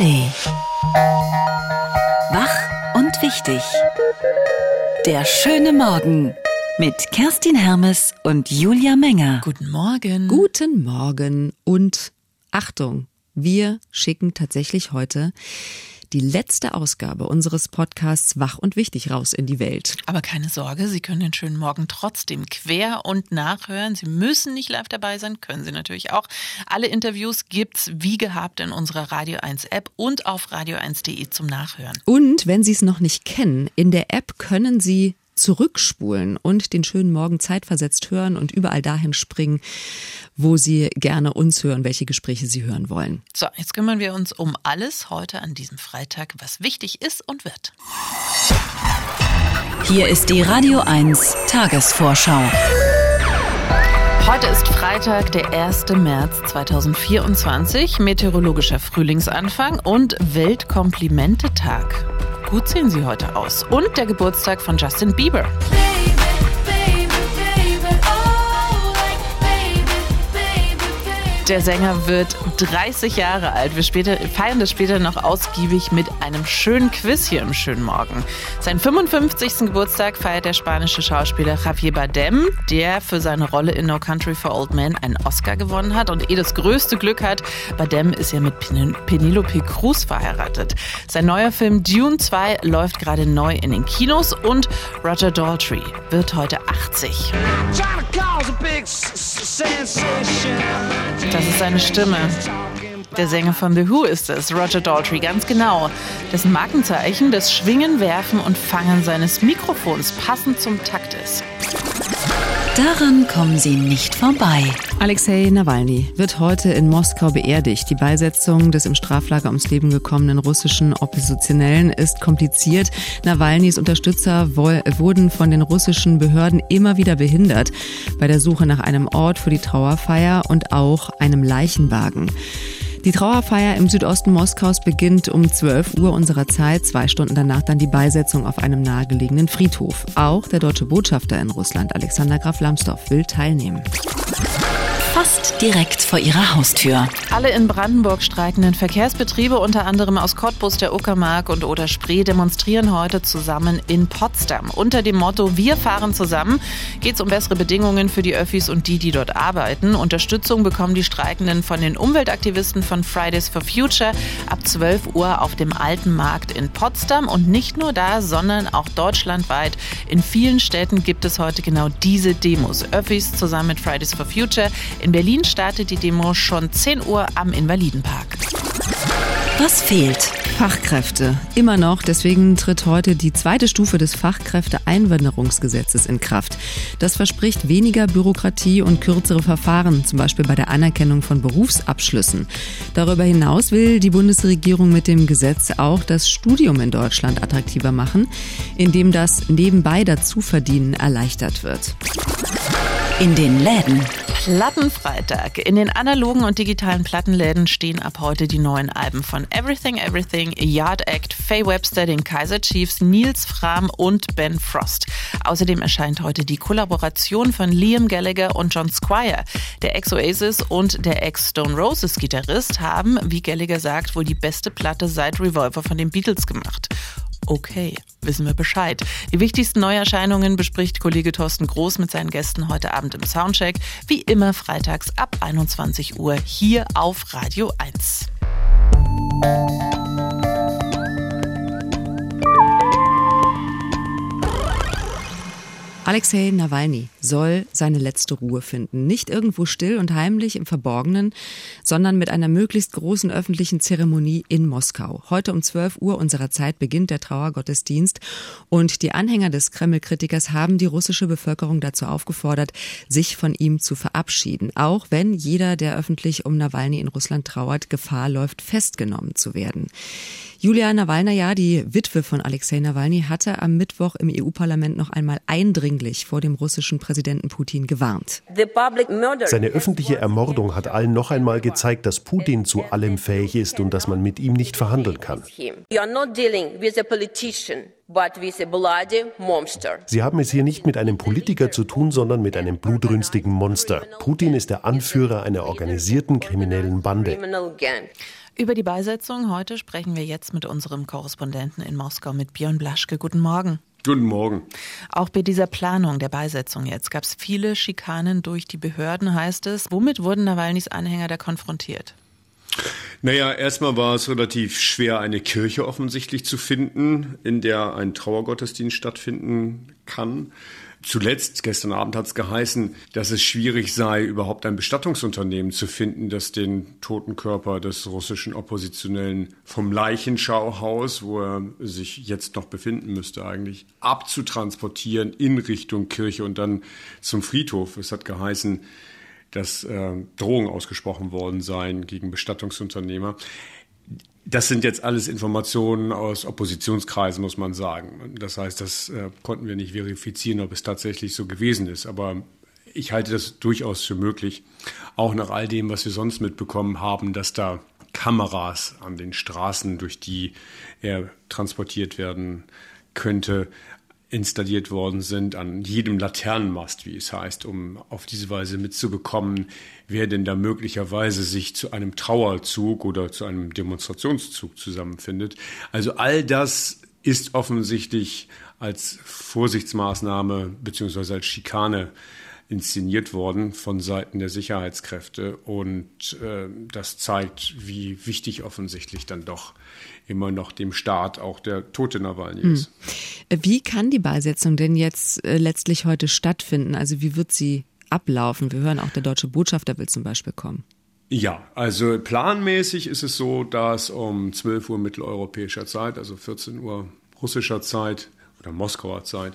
ARD. Wach und wichtig. Der schöne Morgen mit Kerstin Hermes und Julia Menger. Guten Morgen. Guten Morgen und Achtung, wir schicken tatsächlich heute die letzte Ausgabe unseres Podcasts Wach und Wichtig raus in die Welt. Aber keine Sorge, Sie können den schönen Morgen trotzdem quer und nachhören. Sie müssen nicht live dabei sein, können Sie natürlich auch. Alle Interviews gibt's wie gehabt in unserer Radio 1 App und auf radio1.de zum Nachhören. Und wenn Sie es noch nicht kennen, in der App können Sie zurückspulen und den schönen Morgen zeitversetzt hören und überall dahin springen, wo Sie gerne uns hören, welche Gespräche Sie hören wollen. So, jetzt kümmern wir uns um alles heute an diesem Freitag, was wichtig ist und wird. Hier ist die Radio 1 Tagesvorschau. Heute ist Freitag, der 1. März 2024, meteorologischer Frühlingsanfang und Weltkomplimente-Tag. Gut sehen Sie heute aus. Und der Geburtstag von Justin Bieber. Der Sänger wird 30 Jahre alt. Wir später, feiern das später noch ausgiebig mit einem schönen Quiz hier im schönen Morgen. Seinen 55. Geburtstag feiert der spanische Schauspieler Javier Bardem, der für seine Rolle in No Country for Old Men einen Oscar gewonnen hat und eh das größte Glück hat. Bardem ist ja mit Pen Penelope Cruz verheiratet. Sein neuer Film Dune 2 läuft gerade neu in den Kinos und Roger Daltrey wird heute 80. Das ist seine Stimme. Der Sänger von The Who ist es, Roger Daltrey, ganz genau. Dessen Markenzeichen das Schwingen, Werfen und Fangen seines Mikrofons passend zum Takt ist. Daran kommen Sie nicht vorbei. Alexei Nawalny wird heute in Moskau beerdigt. Die Beisetzung des im Straflager ums Leben gekommenen russischen Oppositionellen ist kompliziert. Nawalnys Unterstützer wurden von den russischen Behörden immer wieder behindert bei der Suche nach einem Ort für die Trauerfeier und auch einem Leichenwagen. Die Trauerfeier im Südosten Moskaus beginnt um 12 Uhr unserer Zeit, zwei Stunden danach dann die Beisetzung auf einem nahegelegenen Friedhof. Auch der deutsche Botschafter in Russland, Alexander Graf Lambsdorff, will teilnehmen fast direkt vor ihrer Haustür. Alle in Brandenburg streikenden Verkehrsbetriebe, unter anderem aus Cottbus, der Uckermark und Oder Spree, demonstrieren heute zusammen in Potsdam. Unter dem Motto Wir fahren zusammen geht es um bessere Bedingungen für die Öffis und die, die dort arbeiten. Unterstützung bekommen die Streikenden von den Umweltaktivisten von Fridays for Future ab 12 Uhr auf dem Alten Markt in Potsdam. Und nicht nur da, sondern auch deutschlandweit. In vielen Städten gibt es heute genau diese Demos. Öffis zusammen mit Fridays for Future. In Berlin startet die Demo schon 10 Uhr am Invalidenpark. Was fehlt? Fachkräfte. Immer noch. Deswegen tritt heute die zweite Stufe des Fachkräfteeinwanderungsgesetzes in Kraft. Das verspricht weniger Bürokratie und kürzere Verfahren, zum Beispiel bei der Anerkennung von Berufsabschlüssen. Darüber hinaus will die Bundesregierung mit dem Gesetz auch das Studium in Deutschland attraktiver machen, indem das nebenbei dazuverdienen erleichtert wird. In den Läden. Plattenfreitag. In den analogen und digitalen Plattenläden stehen ab heute die neuen Alben von Everything Everything, Yard Act, Faye Webster, den Kaiser Chiefs, Nils Fram und Ben Frost. Außerdem erscheint heute die Kollaboration von Liam Gallagher und John Squire. Der Ex-Oasis und der Ex-Stone Roses Gitarrist haben, wie Gallagher sagt, wohl die beste Platte seit Revolver von den Beatles gemacht. Okay, wissen wir Bescheid. Die wichtigsten Neuerscheinungen bespricht Kollege Thorsten Groß mit seinen Gästen heute Abend im Soundcheck. Wie immer freitags ab 21 Uhr hier auf Radio 1. Alexei Nawalny soll seine letzte Ruhe finden. Nicht irgendwo still und heimlich im Verborgenen, sondern mit einer möglichst großen öffentlichen Zeremonie in Moskau. Heute um 12 Uhr unserer Zeit beginnt der Trauergottesdienst und die Anhänger des Kreml-Kritikers haben die russische Bevölkerung dazu aufgefordert, sich von ihm zu verabschieden. Auch wenn jeder, der öffentlich um Nawalny in Russland trauert, Gefahr läuft, festgenommen zu werden. Julia Nawalnaja, die Witwe von Alexei Nawalny, hatte am Mittwoch im EU-Parlament noch einmal eindringlich vor dem russischen Präsidenten Putin gewarnt. Seine öffentliche Ermordung hat allen noch einmal gezeigt, dass Putin zu allem fähig ist und dass man mit ihm nicht verhandeln kann. Sie haben es hier nicht mit einem Politiker zu tun, sondern mit einem blutrünstigen Monster. Putin ist der Anführer einer organisierten kriminellen Bande. Über die Beisetzung heute sprechen wir jetzt mit unserem Korrespondenten in Moskau, mit Björn Blaschke. Guten Morgen. Guten Morgen. Auch bei dieser Planung der Beisetzung jetzt gab es viele Schikanen durch die Behörden, heißt es. Womit wurden Nawalnys Anhänger da konfrontiert? Naja, erstmal war es relativ schwer, eine Kirche offensichtlich zu finden, in der ein Trauergottesdienst stattfinden kann. Zuletzt, gestern Abend hat es geheißen, dass es schwierig sei, überhaupt ein Bestattungsunternehmen zu finden, das den toten Körper des russischen Oppositionellen vom Leichenschauhaus, wo er sich jetzt noch befinden müsste eigentlich, abzutransportieren in Richtung Kirche und dann zum Friedhof. Es hat geheißen, dass äh, Drohungen ausgesprochen worden seien gegen Bestattungsunternehmer. Das sind jetzt alles Informationen aus Oppositionskreisen, muss man sagen. Das heißt, das äh, konnten wir nicht verifizieren, ob es tatsächlich so gewesen ist. Aber ich halte das durchaus für möglich, auch nach all dem, was wir sonst mitbekommen haben, dass da Kameras an den Straßen, durch die er transportiert werden könnte, installiert worden sind, an jedem Laternenmast, wie es heißt, um auf diese Weise mitzubekommen, wer denn da möglicherweise sich zu einem Trauerzug oder zu einem Demonstrationszug zusammenfindet. Also all das ist offensichtlich als Vorsichtsmaßnahme beziehungsweise als Schikane inszeniert worden von Seiten der Sicherheitskräfte. Und äh, das zeigt, wie wichtig offensichtlich dann doch immer noch dem Staat auch der tote Nawalny hm. ist. Wie kann die Beisetzung denn jetzt äh, letztlich heute stattfinden? Also wie wird sie ablaufen? Wir hören auch, der deutsche Botschafter will zum Beispiel kommen. Ja, also planmäßig ist es so, dass um 12 Uhr mitteleuropäischer Zeit, also 14 Uhr russischer Zeit oder Moskauer Zeit,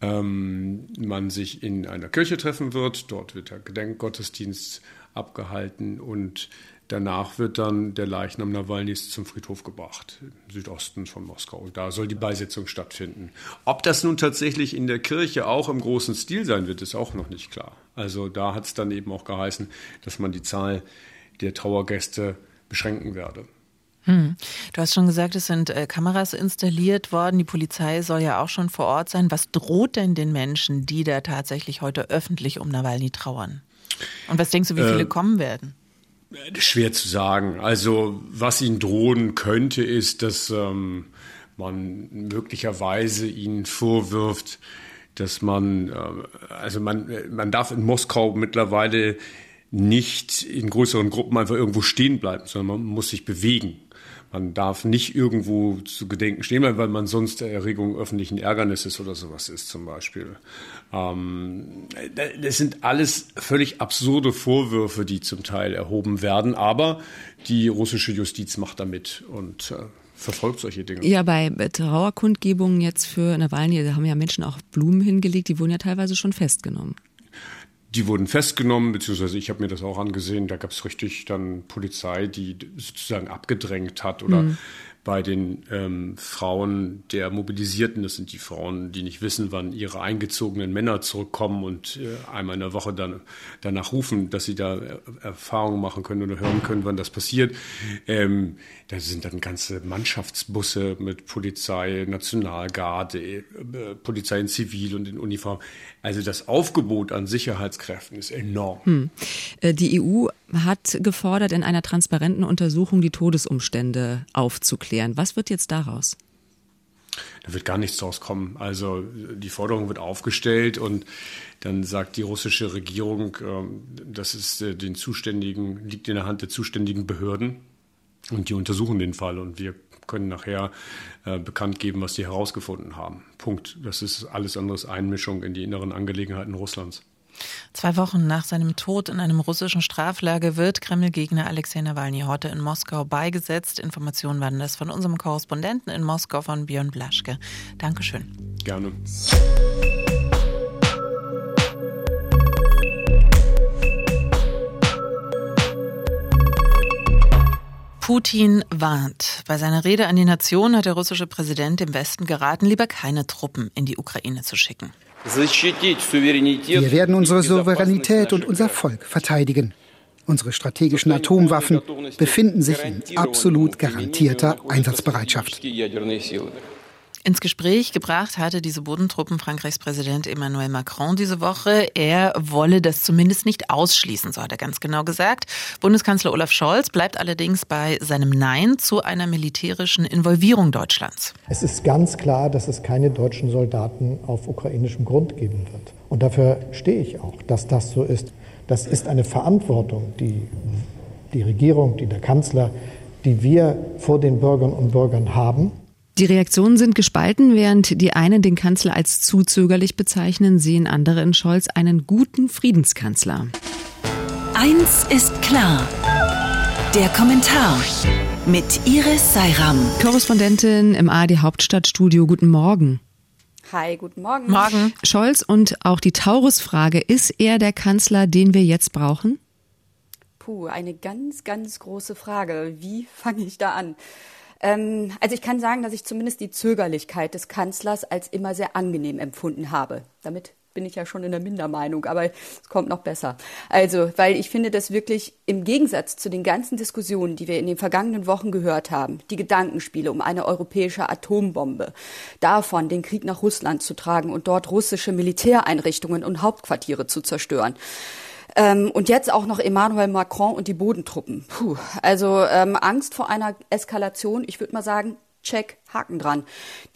ähm, man sich in einer Kirche treffen wird. Dort wird der Gedenkgottesdienst abgehalten und danach wird dann der Leichnam Nawalnys zum Friedhof gebracht, im Südosten von Moskau. Da soll die Beisetzung stattfinden. Ob das nun tatsächlich in der Kirche auch im großen Stil sein wird, ist auch noch nicht klar. Also da hat es dann eben auch geheißen, dass man die Zahl der Trauergäste beschränken werde. Hm. Du hast schon gesagt, es sind äh, Kameras installiert worden. Die Polizei soll ja auch schon vor Ort sein. Was droht denn den Menschen, die da tatsächlich heute öffentlich um Nawalny trauern? Und was denkst du, wie viele äh, kommen werden? Schwer zu sagen. Also was ihnen drohen könnte, ist, dass ähm, man möglicherweise ihnen vorwirft, dass man, äh, also man, man darf in Moskau mittlerweile nicht in größeren Gruppen einfach irgendwo stehen bleiben, sondern man muss sich bewegen. Man darf nicht irgendwo zu Gedenken stehen bleiben, weil man sonst der Erregung öffentlichen Ärgernisses oder sowas ist zum Beispiel. Ähm, das sind alles völlig absurde Vorwürfe, die zum Teil erhoben werden, aber die russische Justiz macht damit und äh, verfolgt solche Dinge. Ja, bei Trauerkundgebungen jetzt für Nawalny, da haben ja Menschen auch Blumen hingelegt, die wurden ja teilweise schon festgenommen. Die wurden festgenommen, beziehungsweise ich habe mir das auch angesehen. Da gab es richtig dann Polizei, die sozusagen abgedrängt hat oder mhm bei den ähm, Frauen der Mobilisierten, das sind die Frauen, die nicht wissen, wann ihre eingezogenen Männer zurückkommen und äh, einmal in der Woche dann danach rufen, dass sie da äh, Erfahrungen machen können oder hören können, wann das passiert. Ähm, da sind dann ganze Mannschaftsbusse mit Polizei, Nationalgarde, äh, Polizei in Zivil und in Uniform. Also das Aufgebot an Sicherheitskräften ist enorm. Hm. Äh, die EU hat gefordert, in einer transparenten Untersuchung die Todesumstände aufzuklären. Was wird jetzt daraus? Da wird gar nichts draus kommen. Also die Forderung wird aufgestellt und dann sagt die russische Regierung, ähm, das ist äh, den zuständigen, liegt in der Hand der zuständigen Behörden und die untersuchen den Fall und wir können nachher äh, bekannt geben, was die herausgefunden haben. Punkt. Das ist alles anderes Einmischung in die inneren Angelegenheiten Russlands. Zwei Wochen nach seinem Tod in einem russischen Straflager wird Kreml-Gegner Alexei Nawalny heute in Moskau beigesetzt. Informationen waren das von unserem Korrespondenten in Moskau von Björn Blaschke. Dankeschön. Gerne. Putin warnt. Bei seiner Rede an die Nation hat der russische Präsident dem Westen geraten, lieber keine Truppen in die Ukraine zu schicken. Wir werden unsere Souveränität und unser Volk verteidigen. Unsere strategischen Atomwaffen befinden sich in absolut garantierter Einsatzbereitschaft. Ins Gespräch gebracht hatte diese Bodentruppen Frankreichs Präsident Emmanuel Macron diese Woche. Er wolle das zumindest nicht ausschließen, so hat er ganz genau gesagt. Bundeskanzler Olaf Scholz bleibt allerdings bei seinem Nein zu einer militärischen Involvierung Deutschlands. Es ist ganz klar, dass es keine deutschen Soldaten auf ukrainischem Grund geben wird. Und dafür stehe ich auch, dass das so ist. Das ist eine Verantwortung, die die Regierung, die der Kanzler, die wir vor den Bürgerinnen und Bürgern haben. Die Reaktionen sind gespalten, während die einen den Kanzler als zu zögerlich bezeichnen, sehen andere in Scholz einen guten Friedenskanzler. Eins ist klar. Der Kommentar mit Iris Seiram. Korrespondentin im ARD Hauptstadtstudio. Guten Morgen. Hi, guten Morgen. Morgen. Scholz und auch die Taurus-Frage. Ist er der Kanzler, den wir jetzt brauchen? Puh, eine ganz, ganz große Frage. Wie fange ich da an? Ähm, also ich kann sagen, dass ich zumindest die Zögerlichkeit des Kanzlers als immer sehr angenehm empfunden habe. Damit bin ich ja schon in der Mindermeinung, aber es kommt noch besser. Also, weil ich finde, dass wirklich im Gegensatz zu den ganzen Diskussionen, die wir in den vergangenen Wochen gehört haben, die Gedankenspiele um eine europäische Atombombe, davon den Krieg nach Russland zu tragen und dort russische Militäreinrichtungen und Hauptquartiere zu zerstören, ähm, und jetzt auch noch Emmanuel Macron und die Bodentruppen. Puh, also ähm, Angst vor einer Eskalation, ich würde mal sagen, check, Haken dran.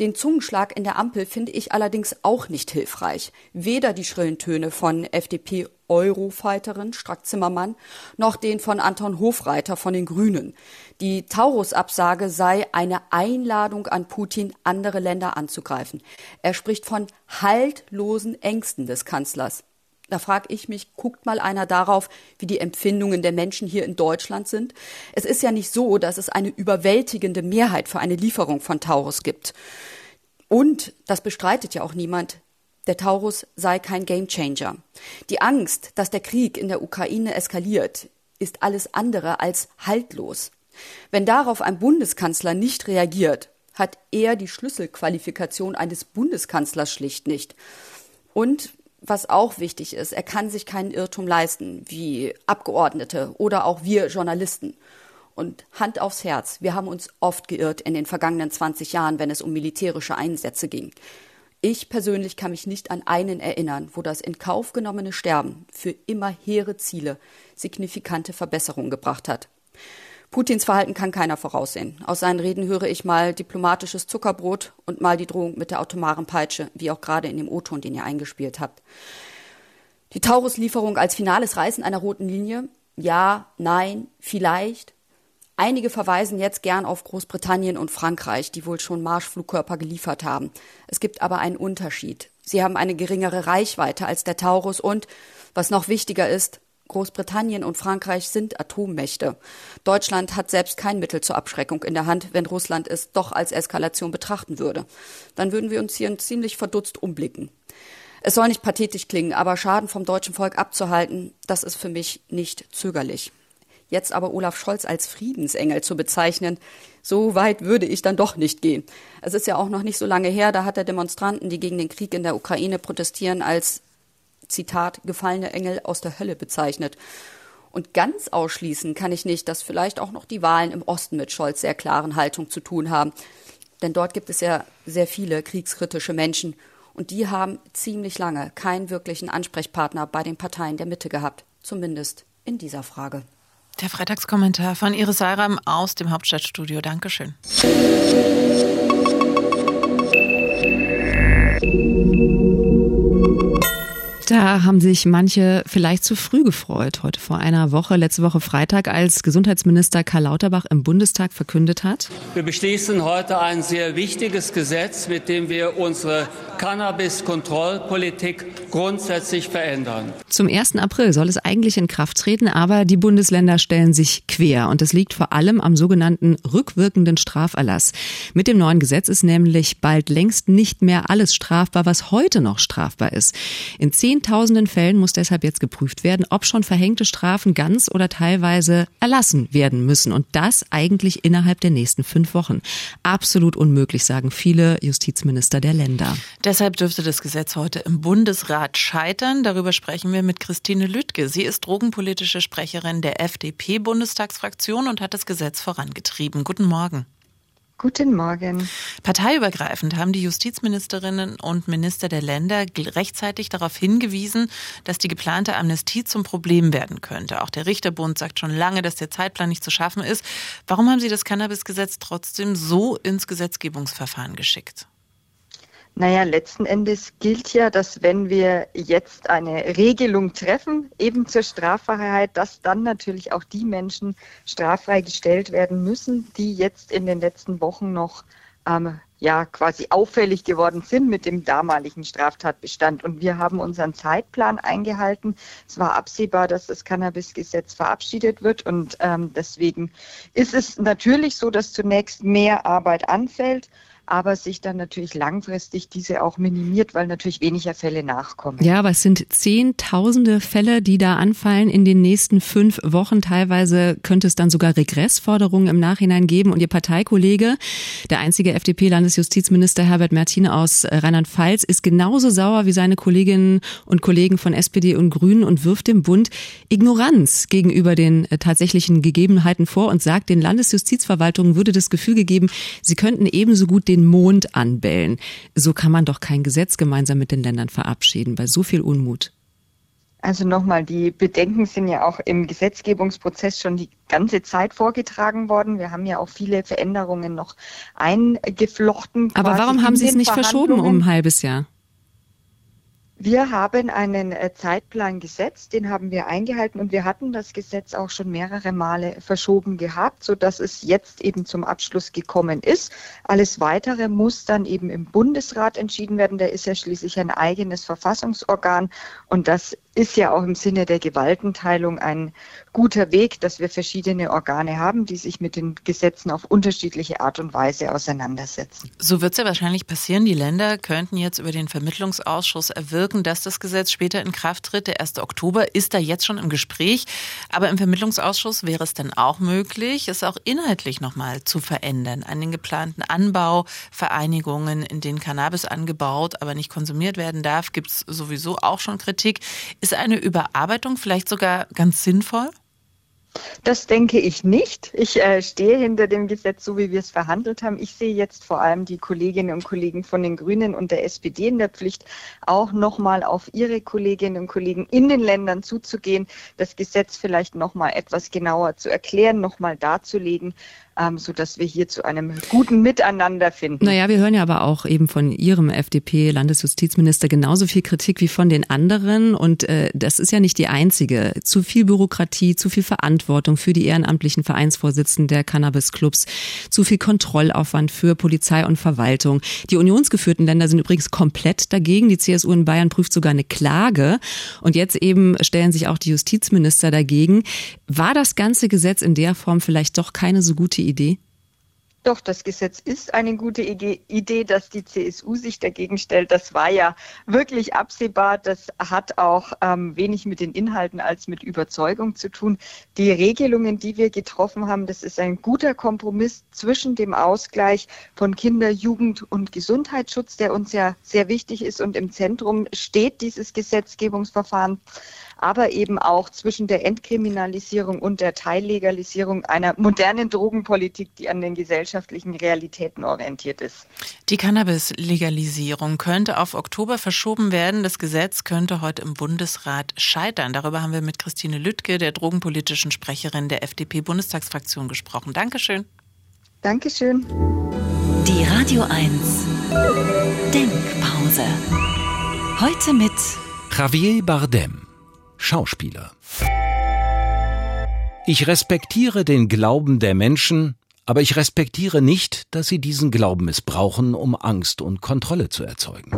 Den Zungenschlag in der Ampel finde ich allerdings auch nicht hilfreich. Weder die schrillen Töne von FDP Eurofighterin Strack-Zimmermann noch den von Anton Hofreiter von den Grünen. Die Taurus-Absage sei eine Einladung an Putin, andere Länder anzugreifen. Er spricht von haltlosen Ängsten des Kanzlers. Da frage ich mich, guckt mal einer darauf, wie die Empfindungen der Menschen hier in Deutschland sind? Es ist ja nicht so, dass es eine überwältigende Mehrheit für eine Lieferung von Taurus gibt. Und, das bestreitet ja auch niemand, der Taurus sei kein Gamechanger. Die Angst, dass der Krieg in der Ukraine eskaliert, ist alles andere als haltlos. Wenn darauf ein Bundeskanzler nicht reagiert, hat er die Schlüsselqualifikation eines Bundeskanzlers schlicht nicht. Und was auch wichtig ist, er kann sich keinen Irrtum leisten, wie Abgeordnete oder auch wir Journalisten. Und Hand aufs Herz, wir haben uns oft geirrt in den vergangenen 20 Jahren, wenn es um militärische Einsätze ging. Ich persönlich kann mich nicht an einen erinnern, wo das in Kauf genommene Sterben für immer hehre Ziele signifikante Verbesserungen gebracht hat. Putins Verhalten kann keiner voraussehen. Aus seinen Reden höre ich mal diplomatisches Zuckerbrot und mal die Drohung mit der atomaren Peitsche, wie auch gerade in dem O-Ton, den ihr eingespielt habt. Die Taurus-Lieferung als finales Reißen einer roten Linie? Ja, nein, vielleicht. Einige verweisen jetzt gern auf Großbritannien und Frankreich, die wohl schon Marschflugkörper geliefert haben. Es gibt aber einen Unterschied. Sie haben eine geringere Reichweite als der Taurus und, was noch wichtiger ist, Großbritannien und Frankreich sind Atommächte. Deutschland hat selbst kein Mittel zur Abschreckung in der Hand, wenn Russland es doch als Eskalation betrachten würde. Dann würden wir uns hier ziemlich verdutzt umblicken. Es soll nicht pathetisch klingen, aber Schaden vom deutschen Volk abzuhalten, das ist für mich nicht zögerlich. Jetzt aber Olaf Scholz als Friedensengel zu bezeichnen, so weit würde ich dann doch nicht gehen. Es ist ja auch noch nicht so lange her, da hat er Demonstranten, die gegen den Krieg in der Ukraine protestieren, als Zitat, gefallene Engel aus der Hölle bezeichnet. Und ganz ausschließen kann ich nicht, dass vielleicht auch noch die Wahlen im Osten mit Scholz sehr klaren Haltung zu tun haben. Denn dort gibt es ja sehr viele kriegskritische Menschen. Und die haben ziemlich lange keinen wirklichen Ansprechpartner bei den Parteien der Mitte gehabt. Zumindest in dieser Frage. Der Freitagskommentar von Iris Seiram aus dem Hauptstadtstudio. Dankeschön. Da haben sich manche vielleicht zu früh gefreut. Heute vor einer Woche, letzte Woche Freitag, als Gesundheitsminister Karl Lauterbach im Bundestag verkündet hat. Wir beschließen heute ein sehr wichtiges Gesetz, mit dem wir unsere Cannabis-Kontrollpolitik grundsätzlich verändern. Zum 1. April soll es eigentlich in Kraft treten, aber die Bundesländer stellen sich quer. Und das liegt vor allem am sogenannten rückwirkenden Straferlass. Mit dem neuen Gesetz ist nämlich bald längst nicht mehr alles strafbar, was heute noch strafbar ist. In zehntausenden Fällen muss deshalb jetzt geprüft werden, ob schon verhängte Strafen ganz oder teilweise erlassen werden müssen. Und das eigentlich innerhalb der nächsten fünf Wochen. Absolut unmöglich, sagen viele Justizminister der Länder. Deshalb dürfte das Gesetz heute im Bundesrat scheitern. Darüber sprechen wir mit Christine Lüttke. Sie ist drogenpolitische Sprecherin der FDP-Bundestagsfraktion und hat das Gesetz vorangetrieben. Guten Morgen. Guten Morgen. Parteiübergreifend haben die Justizministerinnen und Minister der Länder rechtzeitig darauf hingewiesen, dass die geplante Amnestie zum Problem werden könnte. Auch der Richterbund sagt schon lange, dass der Zeitplan nicht zu schaffen ist. Warum haben Sie das Cannabisgesetz trotzdem so ins Gesetzgebungsverfahren geschickt? Naja, letzten Endes gilt ja, dass wenn wir jetzt eine Regelung treffen, eben zur Straffreiheit, dass dann natürlich auch die Menschen straffrei gestellt werden müssen, die jetzt in den letzten Wochen noch ähm, ja quasi auffällig geworden sind mit dem damaligen Straftatbestand. Und wir haben unseren Zeitplan eingehalten. Es war absehbar, dass das Cannabis-Gesetz verabschiedet wird. Und ähm, deswegen ist es natürlich so, dass zunächst mehr Arbeit anfällt aber sich dann natürlich langfristig diese auch minimiert, weil natürlich weniger Fälle nachkommen. Ja, aber es sind Zehntausende Fälle, die da anfallen in den nächsten fünf Wochen. Teilweise könnte es dann sogar Regressforderungen im Nachhinein geben. Und Ihr Parteikollege, der einzige FDP-Landesjustizminister Herbert Mertine aus Rheinland-Pfalz, ist genauso sauer wie seine Kolleginnen und Kollegen von SPD und Grünen und wirft dem Bund Ignoranz gegenüber den äh, tatsächlichen Gegebenheiten vor und sagt, den Landesjustizverwaltungen würde das Gefühl gegeben, sie könnten ebenso gut den den Mond anbellen. So kann man doch kein Gesetz gemeinsam mit den Ländern verabschieden, bei so viel Unmut. Also nochmal, die Bedenken sind ja auch im Gesetzgebungsprozess schon die ganze Zeit vorgetragen worden. Wir haben ja auch viele Veränderungen noch eingeflochten. Aber warum haben Sie es nicht verschoben um ein halbes Jahr? Wir haben einen äh, Zeitplan gesetzt, den haben wir eingehalten und wir hatten das Gesetz auch schon mehrere Male verschoben gehabt, so dass es jetzt eben zum Abschluss gekommen ist. Alles weitere muss dann eben im Bundesrat entschieden werden. Der ist ja schließlich ein eigenes Verfassungsorgan und das ist ja auch im Sinne der Gewaltenteilung ein guter Weg, dass wir verschiedene Organe haben, die sich mit den Gesetzen auf unterschiedliche Art und Weise auseinandersetzen. So wird es ja wahrscheinlich passieren. Die Länder könnten jetzt über den Vermittlungsausschuss erwirken, dass das Gesetz später in Kraft tritt. Der 1. Oktober ist da jetzt schon im Gespräch. Aber im Vermittlungsausschuss wäre es dann auch möglich, es auch inhaltlich nochmal zu verändern. An den geplanten Anbauvereinigungen, in denen Cannabis angebaut, aber nicht konsumiert werden darf, gibt es sowieso auch schon Kritik. Ist eine Überarbeitung vielleicht sogar ganz sinnvoll? Das denke ich nicht. Ich äh, stehe hinter dem Gesetz, so wie wir es verhandelt haben. Ich sehe jetzt vor allem die Kolleginnen und Kollegen von den Grünen und der SPD in der Pflicht, auch nochmal auf ihre Kolleginnen und Kollegen in den Ländern zuzugehen, das Gesetz vielleicht nochmal etwas genauer zu erklären, nochmal darzulegen, ähm, sodass wir hier zu einem guten Miteinander finden. Naja, wir hören ja aber auch eben von Ihrem FDP-Landesjustizminister genauso viel Kritik wie von den anderen. Und äh, das ist ja nicht die einzige. Zu viel Bürokratie, zu viel Verantwortung für die ehrenamtlichen Vereinsvorsitzenden der Cannabis-Clubs, zu viel Kontrollaufwand für Polizei und Verwaltung. Die unionsgeführten Länder sind übrigens komplett dagegen. Die CSU in Bayern prüft sogar eine Klage. Und jetzt eben stellen sich auch die Justizminister dagegen. War das ganze Gesetz in der Form vielleicht doch keine so gute Idee? Doch, das Gesetz ist eine gute Idee, dass die CSU sich dagegen stellt. Das war ja wirklich absehbar. Das hat auch ähm, wenig mit den Inhalten als mit Überzeugung zu tun. Die Regelungen, die wir getroffen haben, das ist ein guter Kompromiss zwischen dem Ausgleich von Kinder-, Jugend- und Gesundheitsschutz, der uns ja sehr wichtig ist. Und im Zentrum steht dieses Gesetzgebungsverfahren aber eben auch zwischen der Entkriminalisierung und der Teillegalisierung einer modernen Drogenpolitik, die an den gesellschaftlichen Realitäten orientiert ist. Die Cannabis-Legalisierung könnte auf Oktober verschoben werden. Das Gesetz könnte heute im Bundesrat scheitern. Darüber haben wir mit Christine Lüttke, der drogenpolitischen Sprecherin der FDP-Bundestagsfraktion, gesprochen. Dankeschön. Dankeschön. Die Radio 1 Denkpause. Heute mit Javier Bardem. Schauspieler. Ich respektiere den Glauben der Menschen, aber ich respektiere nicht, dass sie diesen Glauben missbrauchen, um Angst und Kontrolle zu erzeugen.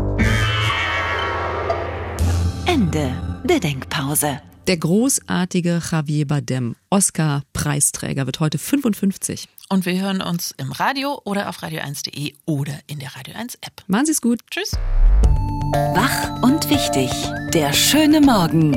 Ende der Denkpause. Der großartige Javier Bardem, Oscar-Preisträger, wird heute 55. Und wir hören uns im Radio oder auf radio1.de oder in der Radio 1 App. Machen Sie es gut. Tschüss. Wach und wichtig. Der schöne Morgen.